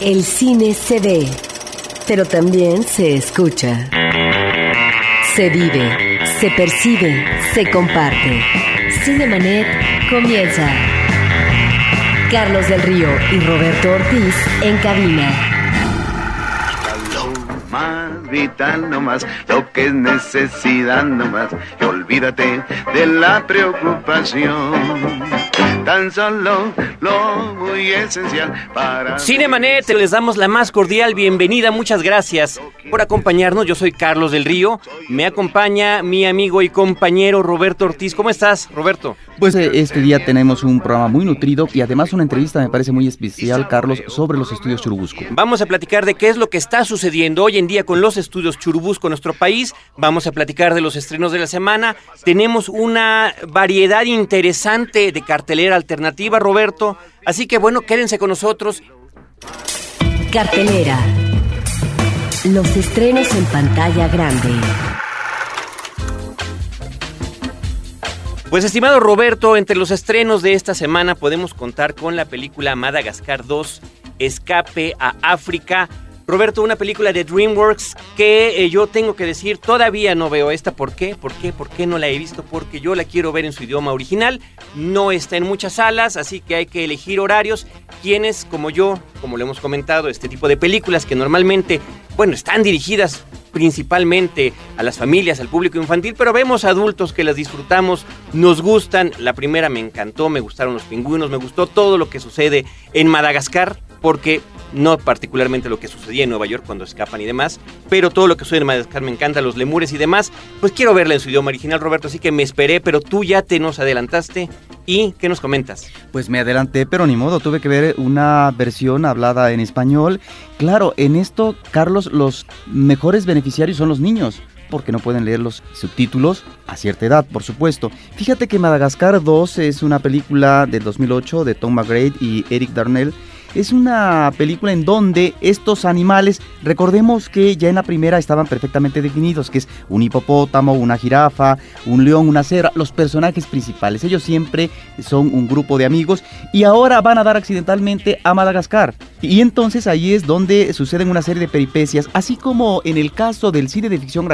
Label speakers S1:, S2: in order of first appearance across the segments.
S1: El cine se ve, pero también se escucha. Se vive, se percibe, se comparte. Cinemanet comienza. Carlos del Río y Roberto Ortiz en cabina.
S2: vital nomás, lo que es necesidad nomás, y olvídate de la preocupación. Tan solo lo muy esencial para...
S3: Cinemanet, les damos la más cordial bienvenida, muchas gracias por acompañarnos, yo soy Carlos del Río, me acompaña mi amigo y compañero Roberto Ortiz, ¿cómo estás Roberto?
S4: Pues eh, este día tenemos un programa muy nutrido y además una entrevista me parece muy especial, Carlos, sobre los estudios Churubusco.
S3: Vamos a platicar de qué es lo que está sucediendo hoy en día con los estudios Churubusco en nuestro país. Vamos a platicar de los estrenos de la semana. Tenemos una variedad interesante de cartelera alternativa, Roberto. Así que bueno, quédense con nosotros.
S1: Cartelera. Los estrenos en pantalla grande.
S3: Pues estimado Roberto, entre los estrenos de esta semana podemos contar con la película Madagascar 2, Escape a África. Roberto, una película de DreamWorks que eh, yo tengo que decir, todavía no veo esta. ¿Por qué? ¿Por qué? ¿Por qué no la he visto? Porque yo la quiero ver en su idioma original. No está en muchas salas, así que hay que elegir horarios. Quienes, como yo, como lo hemos comentado, este tipo de películas que normalmente, bueno, están dirigidas principalmente a las familias, al público infantil, pero vemos adultos que las disfrutamos, nos gustan. La primera me encantó, me gustaron los pingüinos, me gustó todo lo que sucede en Madagascar, porque no particularmente lo que sucedía en Nueva York cuando escapan y demás, pero todo lo que sucede en Madagascar me encanta, los lemures y demás. Pues quiero verla en su idioma original, Roberto, así que me esperé, pero tú ya te nos adelantaste. ¿Y qué nos comentas?
S4: Pues me adelanté, pero ni modo, tuve que ver una versión hablada en español. Claro, en esto, Carlos, los mejores beneficiarios son los niños porque no pueden leer los subtítulos a cierta edad, por supuesto. Fíjate que Madagascar 2 es una película del 2008 de Tom McGrath y Eric Darnell es una película en donde estos animales, recordemos que ya en la primera estaban perfectamente definidos, que es un hipopótamo, una jirafa, un león, una cebra, los personajes principales. Ellos siempre son un grupo de amigos y ahora van a dar accidentalmente a Madagascar. Y entonces ahí es donde suceden una serie de peripecias, así como en el caso del cine de ficción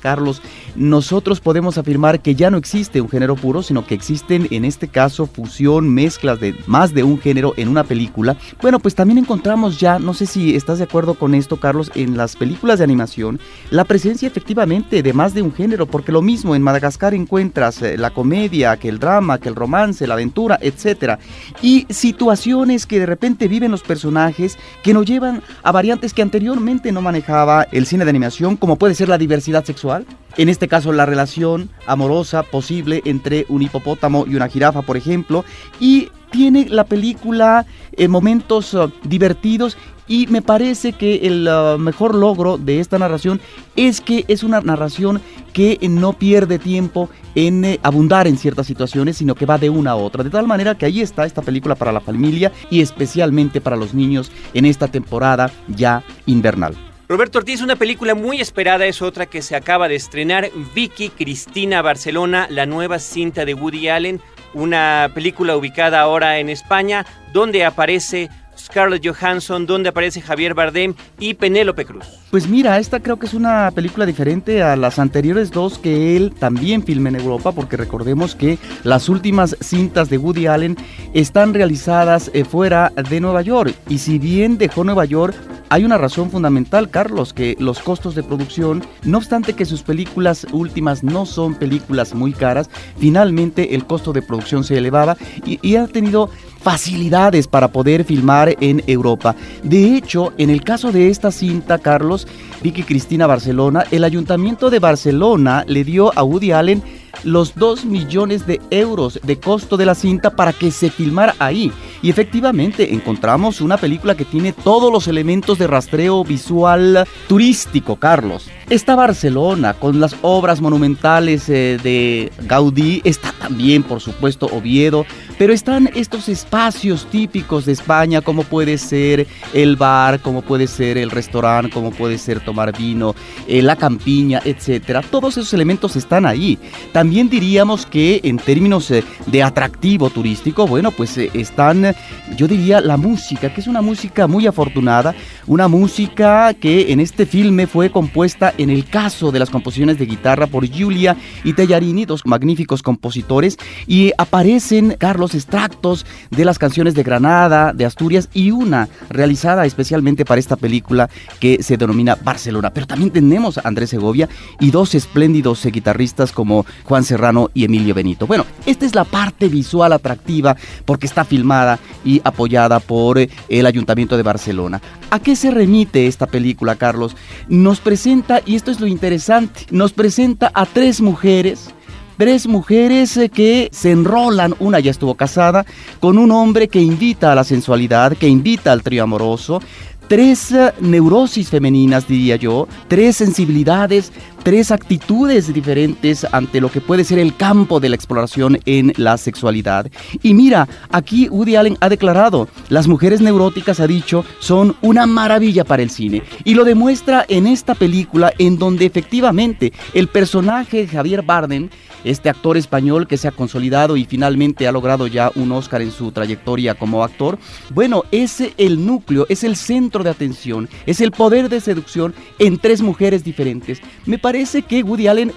S4: Carlos, nosotros podemos afirmar que ya no existe un género puro, sino que existen en este caso fusión, mezclas de más de un género en una película. Bueno, pues también encontramos ya, no sé si estás de acuerdo con esto, Carlos, en las películas de animación, la presencia efectivamente de más de un género, porque lo mismo en Madagascar encuentras eh, la comedia, que el drama, que el romance, la aventura, etcétera, y situaciones que de repente viven los personajes que nos llevan a variantes que anteriormente no manejaba el cine de animación, como puede ser la diversidad sexual, en este caso la relación amorosa posible entre un hipopótamo y una jirafa, por ejemplo, y tiene la película eh, momentos uh, divertidos y me parece que el uh, mejor logro de esta narración es que es una narración que no pierde tiempo en eh, abundar en ciertas situaciones, sino que va de una a otra. De tal manera que ahí está esta película para la familia y especialmente para los niños en esta temporada ya invernal.
S3: Roberto Ortiz, una película muy esperada es otra que se acaba de estrenar, Vicky Cristina Barcelona, la nueva cinta de Woody Allen, una película ubicada ahora en España, donde aparece Scarlett Johansson, donde aparece Javier Bardem y Penélope Cruz.
S4: Pues mira, esta creo que es una película diferente a las anteriores dos que él también filma en Europa, porque recordemos que las últimas cintas de Woody Allen están realizadas eh, fuera de Nueva York. Y si bien dejó Nueva York, hay una razón fundamental, Carlos, que los costos de producción, no obstante que sus películas últimas no son películas muy caras, finalmente el costo de producción se elevaba y, y ha tenido facilidades para poder filmar en Europa. De hecho, en el caso de esta cinta, Carlos, Vicky Cristina Barcelona, el ayuntamiento de Barcelona le dio a Woody Allen los 2 millones de euros de costo de la cinta para que se filmara ahí. Y efectivamente encontramos una película que tiene todos los elementos de rastreo visual turístico, Carlos. Está Barcelona con las obras monumentales eh, de Gaudí, está también por supuesto Oviedo, pero están estos espacios típicos de España, como puede ser el bar, como puede ser el restaurante, como puede ser tomar vino, eh, la campiña, etcétera. Todos esos elementos están ahí. También diríamos que en términos eh, de atractivo turístico, bueno, pues eh, están, yo diría, la música, que es una música muy afortunada, una música que en este filme fue compuesta en el caso de las composiciones de guitarra por Giulia y Tellarini, dos magníficos compositores, y aparecen, Carlos, extractos de las canciones de Granada, de Asturias y una realizada especialmente para esta película que se denomina Barcelona. Pero también tenemos a Andrés Segovia y dos espléndidos guitarristas como Juan Serrano y Emilio Benito. Bueno, esta es la parte visual atractiva porque está filmada y apoyada por eh, el Ayuntamiento de Barcelona. ¿A qué se remite esta película, Carlos? Nos presenta, y esto es lo interesante, nos presenta a tres mujeres tres mujeres eh, que se enrolan, una ya estuvo casada, con un hombre que invita a la sensualidad, que invita al trío amoroso, tres eh, neurosis femeninas, diría yo, tres sensibilidades, tres actitudes diferentes ante lo que puede ser el campo de la exploración en la sexualidad. Y mira, aquí Woody Allen ha declarado, las mujeres neuróticas, ha dicho, son una maravilla para el cine. Y lo demuestra en esta película en donde efectivamente el personaje Javier Bardem este actor español que se ha consolidado y finalmente ha logrado ya un Oscar en su trayectoria como actor, bueno, es el núcleo, es el centro de atención, es el poder de seducción en tres mujeres diferentes. Me parece que Woody Allen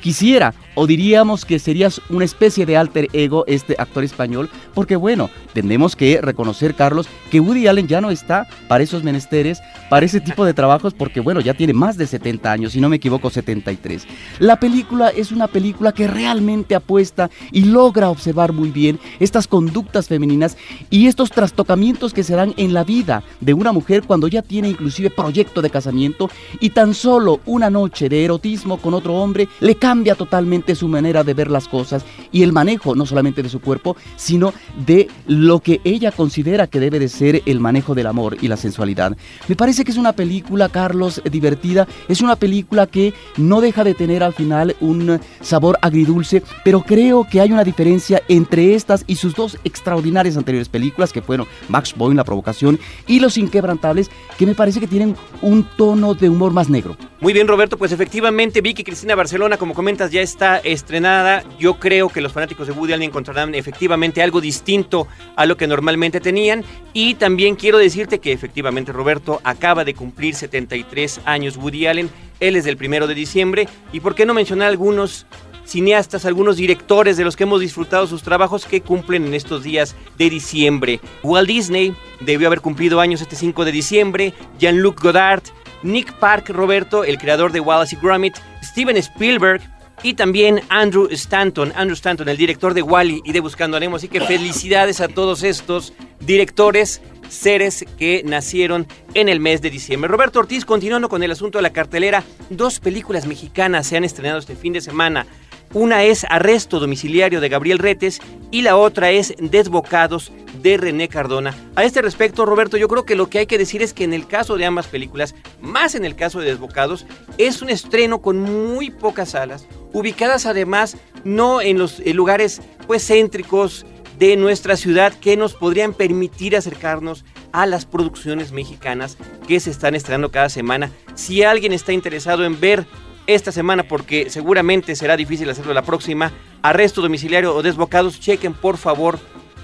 S4: quisiera, o diríamos que serías una especie de alter ego este actor español, porque bueno, tenemos que reconocer, Carlos, que Woody Allen ya no está para esos menesteres, para ese tipo de trabajos, porque bueno, ya tiene más de 70 años, si no me equivoco, 73. La película es una película que realmente apuesta y logra observar muy bien estas conductas femeninas y estos trastocamientos que se dan en la vida de una mujer cuando ya tiene inclusive proyecto de casamiento y tan solo una noche de erotismo con otro hombre le cambia totalmente su manera de ver las cosas y el manejo no solamente de su cuerpo, sino de lo que ella considera que debe de ser el manejo del amor y la sensualidad. Me parece que es una película, Carlos, divertida, es una película que no deja de tener al final un sabor agridulce, pero creo que hay una diferencia entre estas y sus dos extraordinarias anteriores películas, que fueron Max Boyne, La Provocación, y Los Inquebrantables, que me parece que tienen un tono de humor más negro.
S3: Muy bien, Roberto, pues efectivamente Vicky Cristina Barcelona, como comentas, ya está estrenada. Yo creo que los fanáticos de Woody Allen encontrarán efectivamente algo distinto a lo que normalmente tenían. Y también quiero decirte que efectivamente Roberto acaba de cumplir 73 años Woody Allen. Él es del primero de diciembre. Y por qué no mencionar algunos cineastas, algunos directores de los que hemos disfrutado sus trabajos que cumplen en estos días de diciembre. Walt Disney debió haber cumplido años este 5 de diciembre. Jean-Luc Godard. Nick Park Roberto, el creador de Wallace y Gromit, Steven Spielberg, y también Andrew Stanton, Andrew Stanton, el director de Wally y de Buscando Anemo. Así que felicidades a todos estos directores, seres que nacieron en el mes de diciembre. Roberto Ortiz, continuando con el asunto de la cartelera, dos películas mexicanas se han estrenado este fin de semana. Una es Arresto Domiciliario de Gabriel Retes y la otra es Desbocados de René Cardona. A este respecto, Roberto, yo creo que lo que hay que decir es que en el caso de ambas películas, más en el caso de Desbocados, es un estreno con muy pocas salas, ubicadas además no en los lugares pues céntricos de nuestra ciudad que nos podrían permitir acercarnos a las producciones mexicanas que se están estrenando cada semana. Si alguien está interesado en ver esta semana porque seguramente será difícil hacerlo la próxima. Arresto domiciliario o desbocados, chequen por favor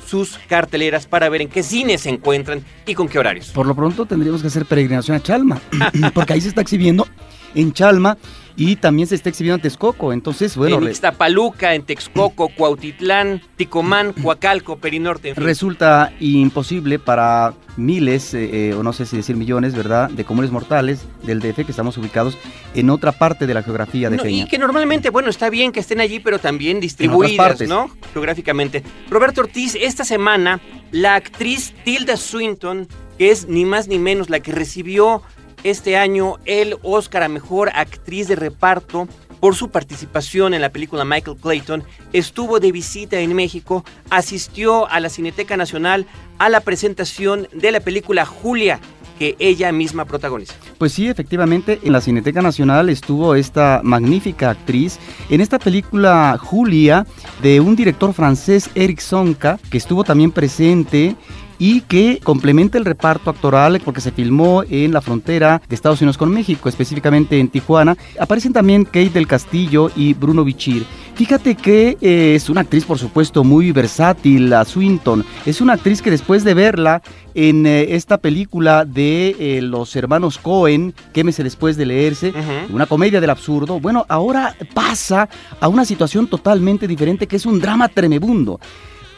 S3: sus carteleras para ver en qué cines se encuentran y con qué horarios.
S4: Por lo pronto tendríamos que hacer peregrinación a Chalma, porque ahí se está exhibiendo en Chalma y también se está exhibiendo en Texcoco. Entonces, bueno.
S3: En Ixtapaluca, en Texcoco, Cuautitlán, Ticomán, Coacalco, Perinorte.
S4: Resulta imposible para miles, eh, eh, o no sé si decir millones, ¿verdad?, de comunes mortales del DF que estamos ubicados en otra parte de la geografía de no,
S3: Y que normalmente, bueno, está bien que estén allí, pero también distribuidas, ¿no? Geográficamente. Roberto Ortiz, esta semana, la actriz Tilda Swinton, que es ni más ni menos la que recibió este año el Oscar a Mejor Actriz de Reparto por su participación en la película Michael Clayton, estuvo de visita en México, asistió a la Cineteca Nacional a la presentación de la película Julia, que ella misma protagoniza.
S4: Pues sí, efectivamente, en la Cineteca Nacional estuvo esta magnífica actriz en esta película Julia de un director francés, Eric Sonka, que estuvo también presente y que complementa el reparto actoral porque se filmó en la frontera de Estados Unidos con México, específicamente en Tijuana. Aparecen también Kate del Castillo y Bruno Bichir. Fíjate que eh, es una actriz, por supuesto, muy versátil, la Swinton. Es una actriz que después de verla en eh, esta película de eh, los hermanos Cohen, Quémese después de leerse, una comedia del absurdo, bueno, ahora pasa a una situación totalmente diferente que es un drama tremebundo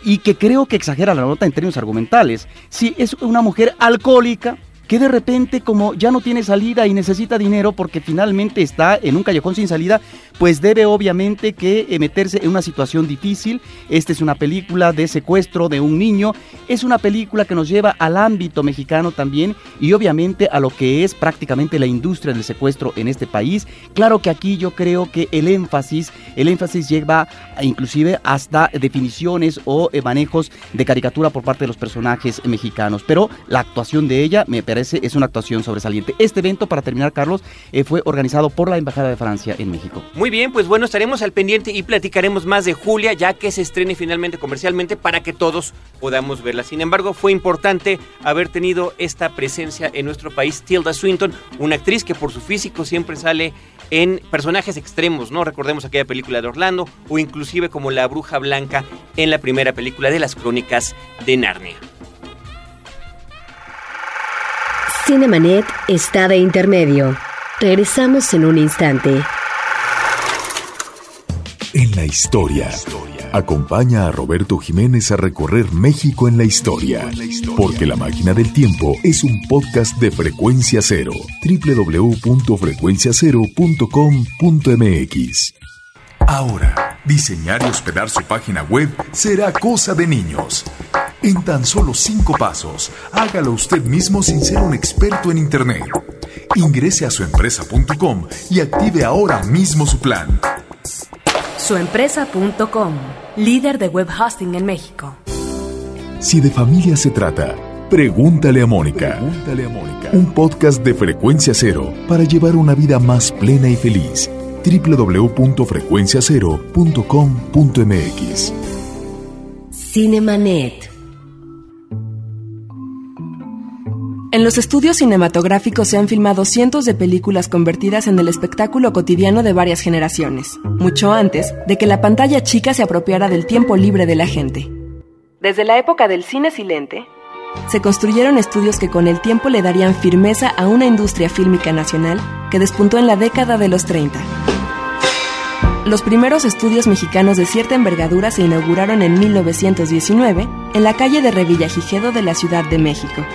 S4: y que creo que exagera la nota en términos argumentales. Si es una mujer alcohólica, que de repente como ya no tiene salida y necesita dinero porque finalmente está en un callejón sin salida, pues debe obviamente que eh, meterse en una situación difícil. Esta es una película de secuestro de un niño, es una película que nos lleva al ámbito mexicano también y obviamente a lo que es prácticamente la industria del secuestro en este país. Claro que aquí yo creo que el énfasis, el énfasis lleva inclusive hasta definiciones o eh, manejos de caricatura por parte de los personajes mexicanos, pero la actuación de ella me parece es una actuación sobresaliente. Este evento, para terminar, Carlos, eh, fue organizado por la Embajada de Francia en México.
S3: Muy bien, pues bueno, estaremos al pendiente y platicaremos más de Julia, ya que se estrene finalmente comercialmente para que todos podamos verla. Sin embargo, fue importante haber tenido esta presencia en nuestro país, Tilda Swinton, una actriz que por su físico siempre sale en personajes extremos, ¿no? Recordemos aquella película de Orlando o inclusive como la bruja blanca en la primera película de las crónicas de Narnia.
S1: Cinemanet está de intermedio. Regresamos en un instante.
S5: En la historia. Acompaña a Roberto Jiménez a recorrer México en la historia. Porque La Máquina del Tiempo es un podcast de frecuencia cero. www.frecuenciacero.com.mx. Ahora, diseñar y hospedar su página web será cosa de niños. En tan solo cinco pasos, hágalo usted mismo sin ser un experto en Internet. Ingrese a suempresa.com y active ahora mismo su plan.
S6: Suempresa.com, líder de web hosting en México.
S5: Si de familia se trata, pregúntale a Mónica. Pregúntale a Mónica. Un podcast de frecuencia cero para llevar una vida más plena y feliz. www.frecuenciacero.com.mx
S1: Cinemanet
S6: En los estudios cinematográficos se han filmado cientos de películas convertidas en el espectáculo cotidiano de varias generaciones, mucho antes de que la pantalla chica se apropiara del tiempo libre de la gente. Desde la época del cine silente, se construyeron estudios que con el tiempo le darían firmeza a una industria fílmica nacional que despuntó en la década de los 30. Los primeros estudios mexicanos de cierta envergadura se inauguraron en 1919 en la calle de Revillagigedo de la Ciudad de México,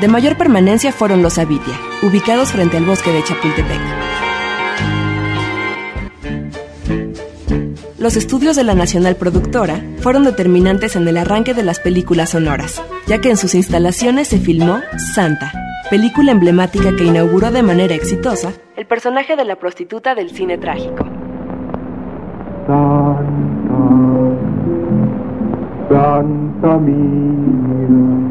S6: de mayor permanencia fueron los Avitia, ubicados frente al bosque de Chapultepec. Los estudios de la Nacional Productora fueron determinantes en el arranque de las películas sonoras, ya que en sus instalaciones se filmó Santa, película emblemática que inauguró de manera exitosa el personaje de la prostituta del cine trágico.
S7: Santa, Santa mía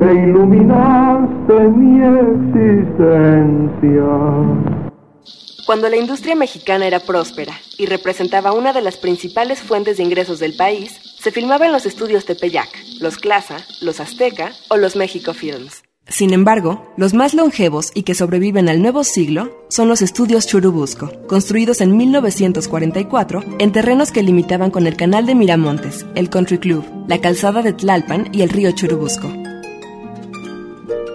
S7: Iluminaste mi existencia.
S6: Cuando la industria mexicana era próspera y representaba una de las principales fuentes de ingresos del país, se filmaba en los estudios Tepeyac, los Clasa, los Azteca o los México Films. Sin embargo, los más longevos y que sobreviven al nuevo siglo son los estudios Churubusco, construidos en 1944 en terrenos que limitaban con el canal de Miramontes, el Country Club, la calzada de Tlalpan y el río Churubusco.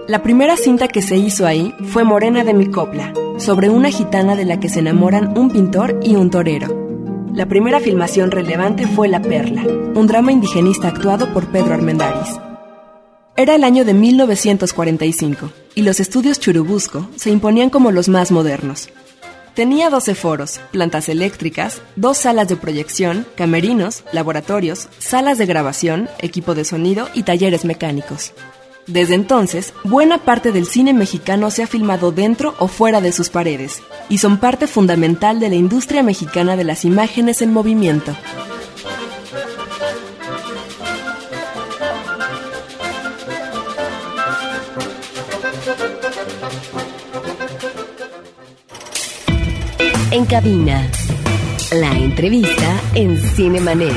S6: La primera cinta que se hizo ahí fue Morena de mi copla, sobre una gitana de la que se enamoran un pintor y un torero. La primera filmación relevante fue La Perla, un drama indigenista actuado por Pedro Armendáriz. Era el año de 1945 y los estudios Churubusco se imponían como los más modernos. Tenía 12 foros, plantas eléctricas, dos salas de proyección, camerinos, laboratorios, salas de grabación, equipo de sonido y talleres mecánicos. Desde entonces, buena parte del cine mexicano se ha filmado dentro o fuera de sus paredes, y son parte fundamental de la industria mexicana de las imágenes en movimiento.
S1: En cabina. La entrevista en Cinemanet.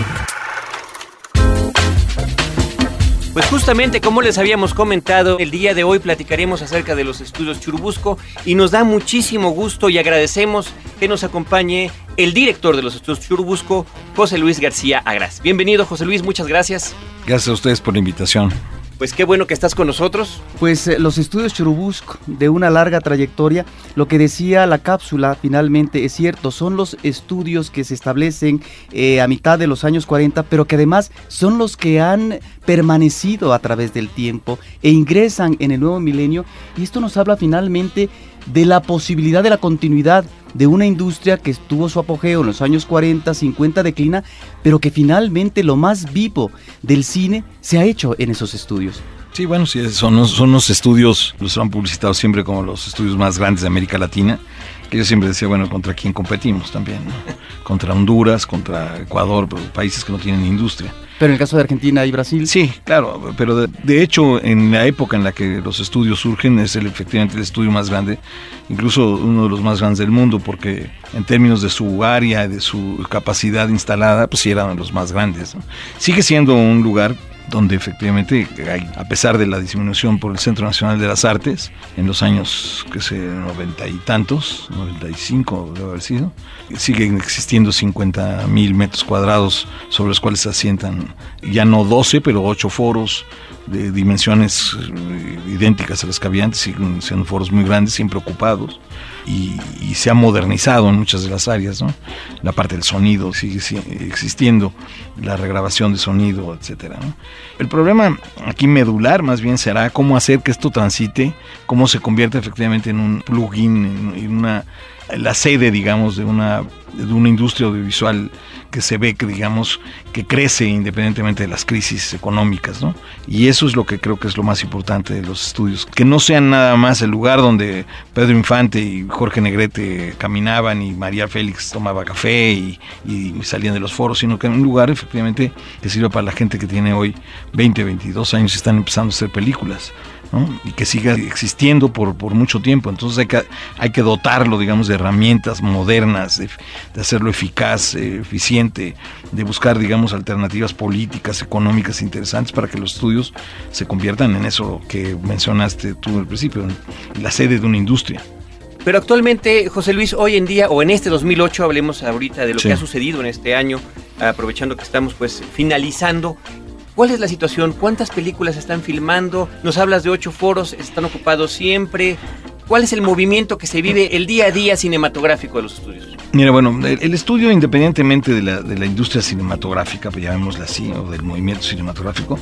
S3: Pues justamente como les habíamos comentado, el día de hoy platicaremos acerca de los estudios Churubusco y nos da muchísimo gusto y agradecemos que nos acompañe el director de los estudios Churubusco, José Luis García Agras. Bienvenido José Luis, muchas gracias.
S8: Gracias a ustedes por la invitación.
S3: Pues qué bueno que estás con nosotros.
S4: Pues eh, los estudios Churubusco, de una larga trayectoria, lo que decía la cápsula finalmente es cierto, son los estudios que se establecen eh, a mitad de los años 40, pero que además son los que han permanecido a través del tiempo e ingresan en el nuevo milenio y esto nos habla finalmente de la posibilidad de la continuidad de una industria que tuvo su apogeo en los años 40, 50, declina, pero que finalmente lo más vivo del cine se ha hecho en esos estudios.
S8: Sí, bueno, sí, son, son los estudios, los han publicitado siempre como los estudios más grandes de América Latina, que yo siempre decía, bueno, ¿contra quién competimos también? ¿no? Contra Honduras, contra Ecuador, países que no tienen industria.
S4: Pero en el caso de Argentina y Brasil.
S8: Sí, claro, pero de, hecho en la época en la que los estudios surgen es el, efectivamente el estudio más grande, incluso uno de los más grandes del mundo, porque en términos de su área, de su capacidad instalada, pues sí eran los más grandes. Sigue siendo un lugar donde efectivamente, hay, a pesar de la disminución por el Centro Nacional de las Artes, en los años, que sé, noventa y tantos, 95 debe haber sido, siguen existiendo 50 mil metros cuadrados sobre los cuales se asientan ya no 12, pero 8 foros de dimensiones idénticas a las que había antes, siguen siendo foros muy grandes, siempre ocupados. Y, se ha modernizado en muchas de las áreas, ¿no? La parte del sonido sigue, existiendo, la regrabación de sonido, etcétera. ¿no? El problema aquí medular más bien será cómo hacer que esto transite, cómo se convierta efectivamente en un plugin, en una la sede, digamos, de una, de una industria audiovisual que se ve que, digamos, que crece independientemente de las crisis económicas, ¿no? Y eso es lo que creo que es lo más importante de los estudios, que no sean nada más el lugar donde Pedro Infante y Jorge Negrete caminaban y María Félix tomaba café y, salían de los foros, sino que un lugar efectivamente que sirva para la gente que tiene hoy 20, 22 años y están empezando a hacer películas. ¿No? y que siga existiendo por, por mucho tiempo. Entonces hay que, hay que dotarlo, digamos, de herramientas modernas, de, de hacerlo eficaz, eh, eficiente, de buscar, digamos, alternativas políticas, económicas interesantes para que los estudios se conviertan en eso que mencionaste tú al principio, en la sede de una industria.
S3: Pero actualmente, José Luis, hoy en día, o en este 2008, hablemos ahorita de lo sí. que ha sucedido en este año, aprovechando que estamos pues finalizando, ¿Cuál es la situación? ¿Cuántas películas están filmando? Nos hablas de ocho foros, están ocupados siempre. ¿Cuál es el movimiento que se vive el día a día cinematográfico de los estudios?
S8: Mira, bueno, el, estudio, independientemente de la, industria cinematográfica, pues llamémosla así, o del movimiento cinematográfico,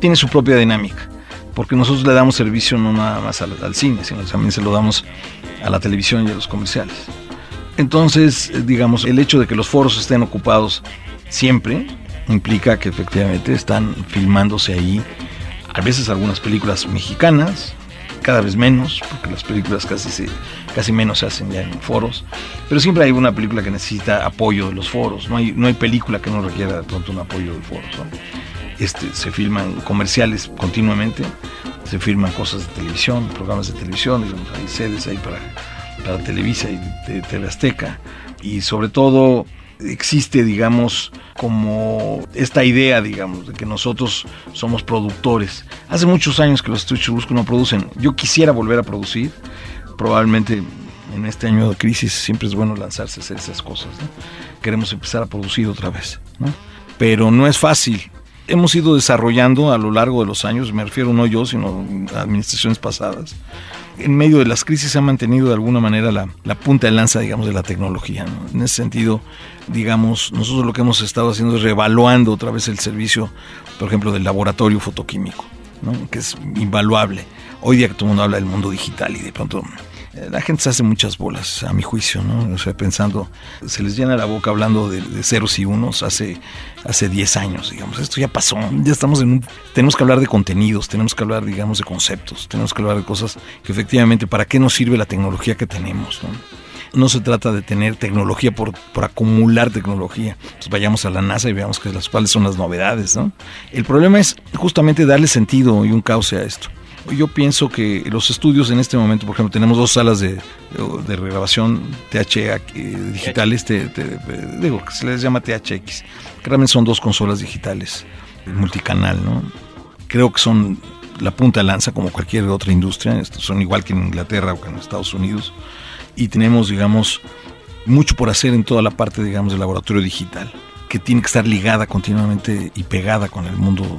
S8: tiene su propia dinámica. Porque nosotros le damos servicio no nada más al, al cine, sino también se lo damos a la televisión y a los comerciales. Entonces, digamos, el hecho de que los foros estén ocupados siempre, implica que efectivamente están filmándose ahí a veces algunas películas mexicanas, cada vez menos, porque las películas casi, se, casi menos se hacen ya en foros, pero siempre hay una película que necesita apoyo de los foros, no hay, no hay película que no requiera de pronto un apoyo de foros. Este, se filman comerciales continuamente, se filman cosas de televisión, programas de televisión, hay sedes ahí para, para Televisa y TV Azteca, y sobre todo existe, digamos, como esta idea, digamos, de que nosotros somos productores. Hace muchos años que los estudios Churubusco no producen. Yo quisiera volver a producir. Probablemente en este año de crisis siempre es bueno lanzarse a hacer esas cosas. ¿no? Queremos empezar a producir otra vez, ¿no? Pero no es fácil. Hemos ido desarrollando a lo largo de los años, me refiero no yo, sino administraciones pasadas, en medio de las crisis se ha mantenido de alguna manera la, la punta de lanza, digamos, de la tecnología. ¿no? En ese sentido, digamos, nosotros lo que hemos estado haciendo es reevaluando otra vez el servicio, por ejemplo, del laboratorio fotoquímico, ¿no? que es invaluable. Hoy día que todo el mundo habla del mundo digital y de pronto la gente se hace muchas bolas, a mi juicio, ¿no? O sea, pensando, se les llena la boca hablando de, ceros y unos hace, hace 10 años, digamos. Esto ya pasó, ya estamos en un... Tenemos que hablar de contenidos, tenemos que hablar, digamos, de conceptos, tenemos que hablar de cosas que efectivamente, ¿para qué nos sirve la tecnología que tenemos, ¿no? no se trata de tener tecnología por, por acumular tecnología. Pues vayamos a la NASA y veamos que las, cuáles son las novedades, ¿no? El problema es justamente darle sentido y un cauce a esto. Yo pienso que los estudios en este momento, por ejemplo, tenemos dos salas de, de regrabación TH eh, digitales, te- te- digo, se les llama THX, que realmente son dos consolas digitales, multicanal, ¿no? Creo que son la punta de lanza como cualquier otra industria, son igual que en Inglaterra o que en Estados Unidos, y tenemos, digamos, mucho por hacer en toda la parte, digamos, del laboratorio digital, que tiene que estar ligada continuamente y pegada con el mundo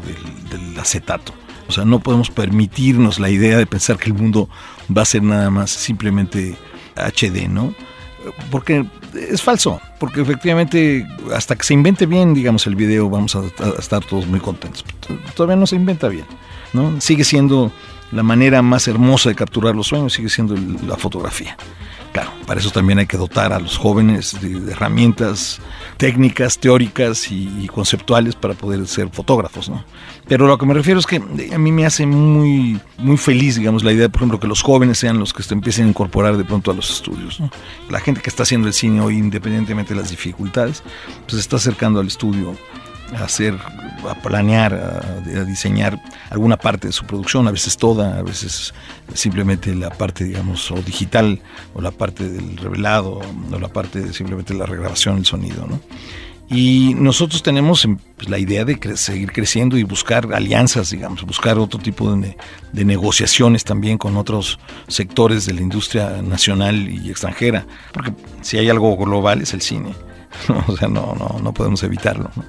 S8: del acetato. O sea, no podemos permitirnos la idea de pensar que el mundo va a ser nada más simplemente HD, ¿no? Porque es falso, porque efectivamente hasta que se invente bien, digamos, el video, vamos a, estar todos muy contentos. Todavía no se inventa bien, ¿no? Sigue siendo la manera más hermosa de capturar los sueños, sigue siendo la fotografía. Claro, para eso también hay que dotar a los jóvenes de herramientas técnicas, teóricas y, y conceptuales para poder ser fotógrafos, ¿no? Pero lo que me refiero es que a mí me hace muy, muy feliz, digamos, la idea, por ejemplo, que los jóvenes sean los que se empiecen a incorporar de pronto a los estudios, ¿no? La gente que está haciendo el cine hoy, independientemente de las dificultades, pues se está acercando al estudio a hacer, a planear, a, a diseñar alguna parte de su producción, a veces toda, a veces simplemente la parte, digamos, o digital, o la parte del revelado, o la parte de simplemente la regrabación, el sonido, ¿no? Y nosotros tenemos em, pues, la idea de cre- seguir creciendo y buscar alianzas, digamos, buscar otro tipo de, ne- de negociaciones también con otros sectores de la industria nacional y extranjera, porque si hay algo global es el cine, ¿no? o sea, no, no, no podemos evitarlo. ¿no?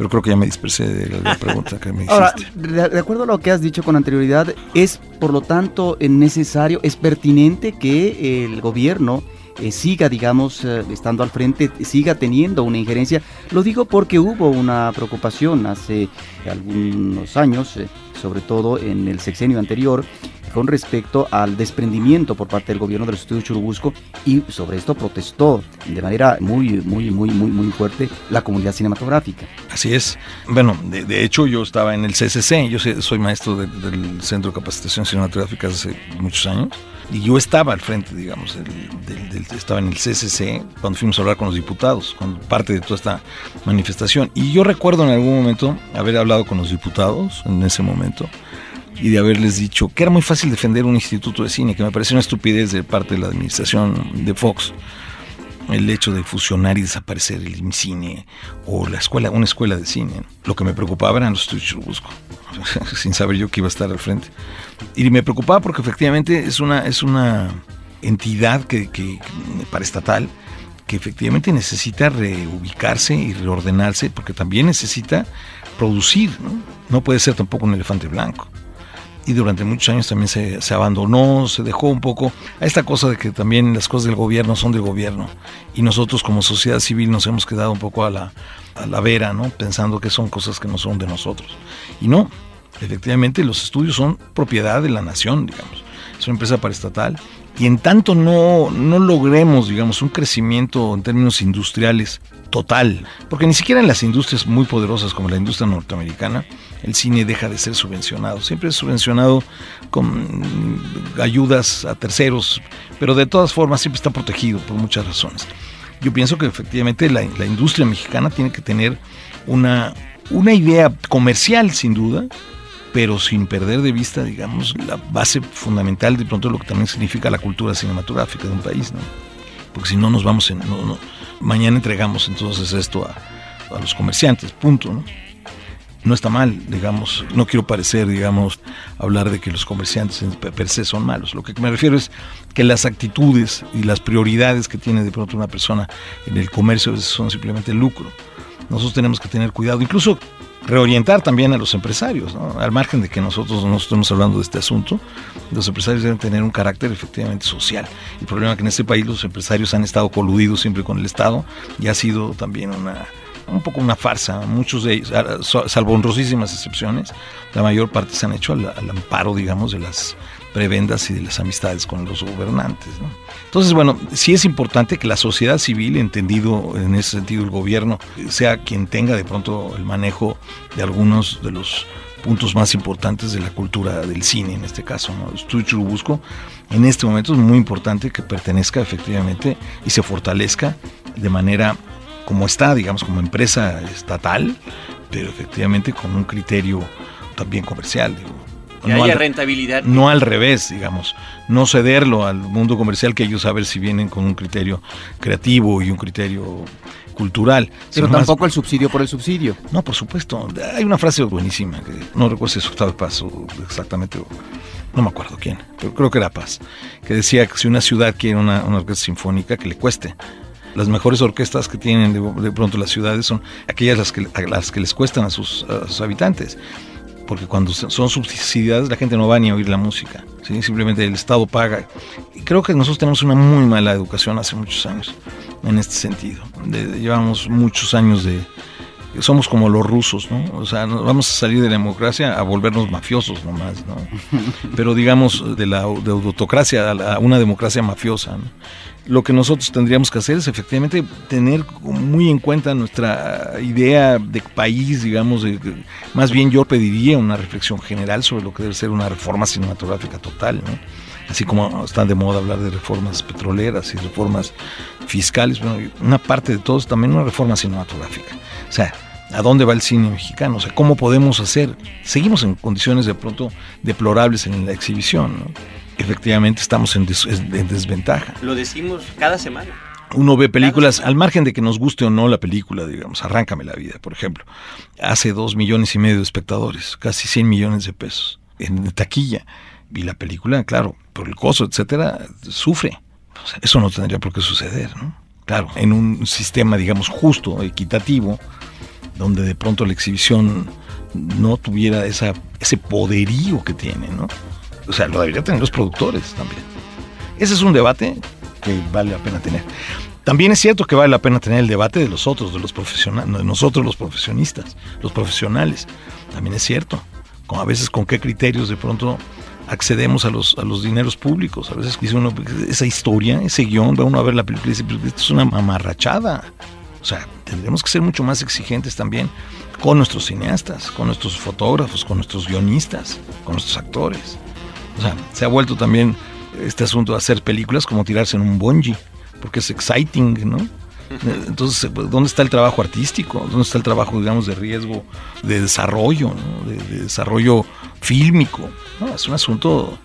S8: Pero creo que ya me dispersé de la pregunta que me hiciste.
S4: Ahora, de, acuerdo a lo que has dicho con anterioridad, es por lo tanto necesario, es pertinente que el gobierno eh, siga, digamos, eh, estando al frente, siga teniendo una injerencia. Lo digo porque hubo una preocupación hace algunos años, eh, sobre todo en el sexenio anterior, con respecto al desprendimiento por parte del gobierno del estudio Churubusco y sobre esto protestó de manera muy, muy, muy, muy, muy fuerte la comunidad cinematográfica.
S8: Así es. Bueno, de, de hecho yo estaba en el CCC, yo soy maestro de- del Centro de Capacitación Cinematográfica hace muchos años, y yo estaba al frente, digamos, del- del- del- estaba en el CCC cuando fuimos a hablar con los diputados, con parte de toda esta manifestación. Y yo recuerdo en algún momento haber hablado con los diputados en ese momento y de haberles dicho que era muy fácil defender un instituto de cine, que me pareció una estupidez de parte de la administración de Fox el hecho de fusionar y desaparecer el IMCINE o la escuela, una escuela de cine. Lo que me preocupaba eran los estudios Churubusco, sin saber yo que iba a estar al frente. Y me preocupaba porque efectivamente es una, es una entidad que, que paraestatal que efectivamente necesita reubicarse y reordenarse porque también necesita producir, ¿no? No puede ser tampoco un elefante blanco y durante muchos años también se, se abandonó, se dejó un poco a esta cosa de que también las cosas del gobierno son del gobierno y nosotros como sociedad civil nos hemos quedado un poco a la, a la vera, ¿no? pensando que son cosas que no son de nosotros. Y no, efectivamente los estudios son propiedad de la nación, digamos, es una empresa paraestatal y en tanto no, no logremos, digamos, un crecimiento en términos industriales total, porque ni siquiera en las industrias muy poderosas como la industria norteamericana, el cine deja de ser subvencionado. Siempre es subvencionado con ayudas a terceros, pero de todas formas siempre está protegido por muchas razones. Yo pienso que efectivamente la, industria mexicana tiene que tener una, una idea comercial, sin duda, pero sin perder de vista, digamos, la base fundamental de pronto lo que también significa la cultura cinematográfica de un país, ¿no? Porque si no nos vamos en... no- no- mañana entregamos entonces esto a, a los comerciantes, punto, ¿no? No está mal, digamos, no quiero parecer, digamos, hablar de que los comerciantes per se son malos. Lo que me refiero es que las actitudes y las prioridades que tiene de pronto una persona en el comercio son simplemente lucro. Nosotros tenemos que tener cuidado, incluso reorientar también a los empresarios, al margen de que nosotros no estemos hablando de este asunto, los empresarios deben tener un carácter efectivamente social. El problema es que en este país los empresarios han estado coludidos siempre con el Estado y ha sido también una un poco una farsa, muchos de ellos, ah, salvo honrosísimas excepciones, la mayor parte se han hecho al amparo, digamos, de las prebendas y de las amistades con los gobernantes. Entonces, bueno, sí es importante que la sociedad civil, entendido en ese sentido el gobierno, sea quien tenga de pronto el manejo de algunos de los puntos más importantes de la cultura del cine, en este caso. ¿no? Estudio Churubusco, en este momento es muy importante que pertenezca efectivamente y se fortalezca de manera como está, digamos, como empresa estatal, pero efectivamente con un criterio también comercial. digo.
S3: Que
S8: no
S3: haya
S8: al-
S3: rentabilidad.
S8: no al revés, digamos, no cederlo al mundo comercial que ellos a ver si vienen con un criterio creativo y un criterio cultural.
S4: Pero
S8: más-
S4: tampoco el subsidio por el subsidio.
S8: no, por supuesto. Hay una frase buenísima, que no recuerdo si es Octavio Paz o exactamente, no me acuerdo quién, pero creo que era Paz, que decía que si una ciudad quiere una, una orquesta sinfónica, que le cueste. Las mejores orquestas que tienen de, de pronto las ciudades son aquellas las que, a las que les cuestan a sus, a sus habitantes. Porque cuando son subsidiadas la gente no va ni a oír la música. ¿sí? Simplemente el Estado paga. Y creo que nosotros tenemos una muy mala educación hace muchos años en este sentido. De- de- llevamos muchos años de, somos como los rusos, ¿no? O sea, vamos a salir de la democracia a volvernos mafiosos nomás, ¿no? Pero digamos, de la de autocracia a, la- a una democracia mafiosa, ¿no? Lo que nosotros tendríamos que hacer es efectivamente tener muy en cuenta nuestra idea de país, digamos, más bien yo pediría una reflexión general sobre lo que debe ser una reforma cinematográfica total, ¿no? Así como están de moda hablar de reformas petroleras y reformas fiscales, bueno, una parte de todo es también una reforma cinematográfica. O sea, ¿a dónde va el cine mexicano? O sea, ¿cómo podemos hacer? Seguimos en condiciones de pronto deplorables en la exhibición, ¿no? Efectivamente estamos en, des- en desventaja.
S3: Lo decimos cada semana.
S8: Uno ve películas, al margen de que nos guste o no la película, digamos, Arráncame la vida, por ejemplo, hace dos millones y medio de espectadores, casi 100 millones de pesos en taquilla. Y la película, claro, por el costo, etcétera, sufre. O sea, eso no tendría por qué suceder, ¿no? Claro, en un sistema, digamos, justo, equitativo, donde de pronto la exhibición no tuviera esa, ese poderío que tiene, ¿no? O sea, lo deberían tener los productores también. Ese es un debate que vale la pena tener. También es cierto que vale la pena tener el debate de los otros, de los profesionales, de nosotros los profesionistas, los profesionales. También es cierto. A veces con qué criterios de pronto accedemos a los, a los dineros públicos. A veces dice uno, esa historia, ese guion, va uno a ver la película y dice, "Pero esto es una mamarrachada. O sea, tendremos que ser mucho más exigentes también con nuestros cineastas, con nuestros fotógrafos, con nuestros guionistas, con nuestros actores. O sea, se ha vuelto también este asunto de hacer películas como tirarse en un bungee, porque es exciting, ¿no? Entonces, ¿dónde está el trabajo artístico? ¿Dónde está el trabajo, digamos, de riesgo, de desarrollo, ¿no? de, de desarrollo fílmico? ¿no? Es un asunto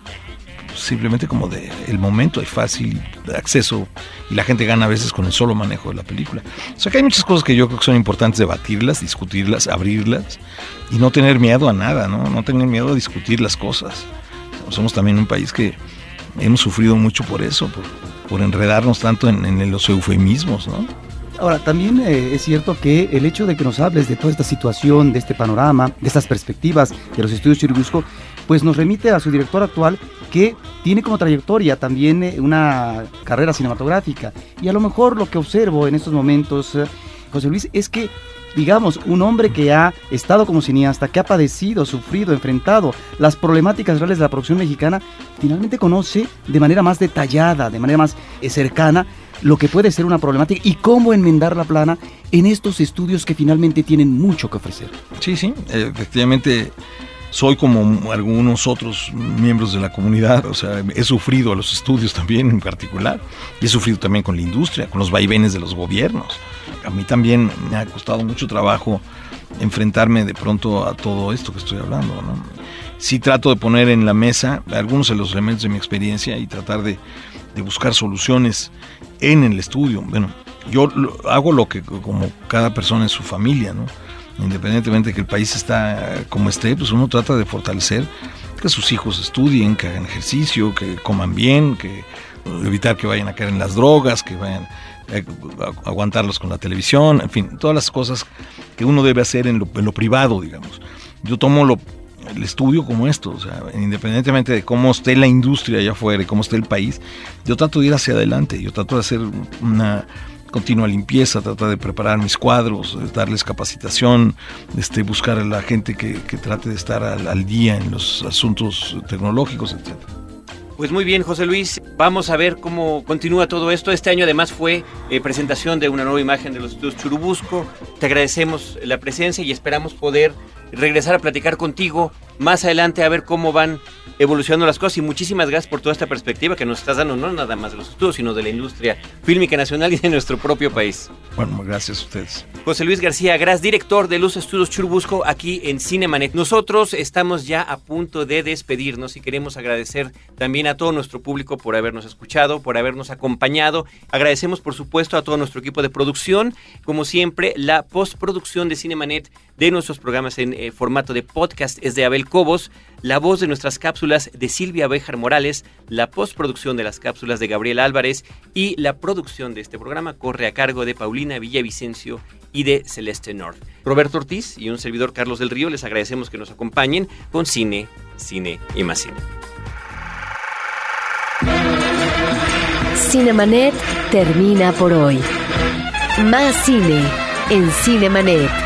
S8: simplemente como de el momento, hay fácil acceso y la gente gana a veces con el solo manejo de la película. O sea que hay muchas cosas que yo creo que son importantes debatirlas, discutirlas, abrirlas y no tener miedo a nada, ¿no? No tener miedo a discutir las cosas. Somos también un país que hemos sufrido mucho por eso, por, enredarnos tanto en, los eufemismos, ¿no?
S4: Ahora, también eh, es cierto que el hecho de que nos hables de toda esta situación, de este panorama, de estas perspectivas de los estudios Chirurusco, pues nos remite a su director actual que tiene como trayectoria también eh, una carrera cinematográfica. Y a lo mejor lo que observo en estos momentos, eh, José Luis, es que digamos, un hombre que ha estado como cineasta, que ha padecido, sufrido, enfrentado las problemáticas reales de la producción mexicana, finalmente conoce de manera más detallada, de manera más eh, cercana, lo que puede ser una problemática y cómo enmendar la plana en estos estudios que finalmente tienen mucho que ofrecer.
S8: Sí, sí, efectivamente soy como algunos otros miembros de la comunidad, o sea, he sufrido a los estudios también en particular, y he sufrido también con la industria, con los vaivenes de los gobiernos. A mí también me ha costado mucho trabajo enfrentarme de pronto a todo esto que estoy hablando. ¿no? Sí trato de poner en la mesa algunos de los elementos de mi experiencia y tratar de, de buscar soluciones en el estudio. Bueno, yo hago lo que como cada persona en su familia, ¿no? Independientemente de que el país está como esté, pues uno trata de fortalecer que sus hijos estudien, que hagan ejercicio, que coman bien, que evitar que vayan a caer en las drogas, que vayan a aguantarlos con la televisión, en fin, todas las cosas que uno debe hacer en lo, en lo privado, digamos. Yo tomo lo, el estudio como esto, o sea, independientemente de cómo esté la industria allá afuera y cómo esté el país, yo trato de ir hacia adelante, yo trato de hacer una continua limpieza, tratar de preparar mis cuadros, darles capacitación, este, buscar a la gente que, que trate de estar al, día en los asuntos tecnológicos, etc.
S3: Pues muy bien, José Luis, vamos a ver cómo continúa todo esto. Este año además fue eh, presentación de una nueva imagen de los estudios Churubusco. Te agradecemos la presencia y esperamos poder regresar a platicar contigo más adelante a ver cómo van evolucionando las cosas y muchísimas gracias por toda esta perspectiva que nos estás dando, no nada más de los estudios, sino de la industria fílmica nacional y de nuestro propio país.
S8: Bueno, gracias a ustedes.
S3: José Luis García Gras, director de los estudios Churubusco aquí en Cinemanet. Nosotros estamos ya a punto de despedirnos y queremos agradecer también a todo nuestro público por habernos escuchado, por habernos acompañado. Agradecemos por supuesto a todo nuestro equipo de producción, como siempre, la postproducción de Cinemanet de nuestros programas en eh, formato de podcast es de Abel Cobos, la voz de nuestras cápsulas de Silvia Bejar Morales, la postproducción de las cápsulas de Gabriel Álvarez y la producción de este programa corre a cargo de Paulina Villavicencio y de Celeste North. Roberto Ortiz y un servidor Carlos del Río les agradecemos que nos acompañen con Cine, Cine y más Cine.
S1: Cinemanet termina por hoy. Más cine en Cinemanet.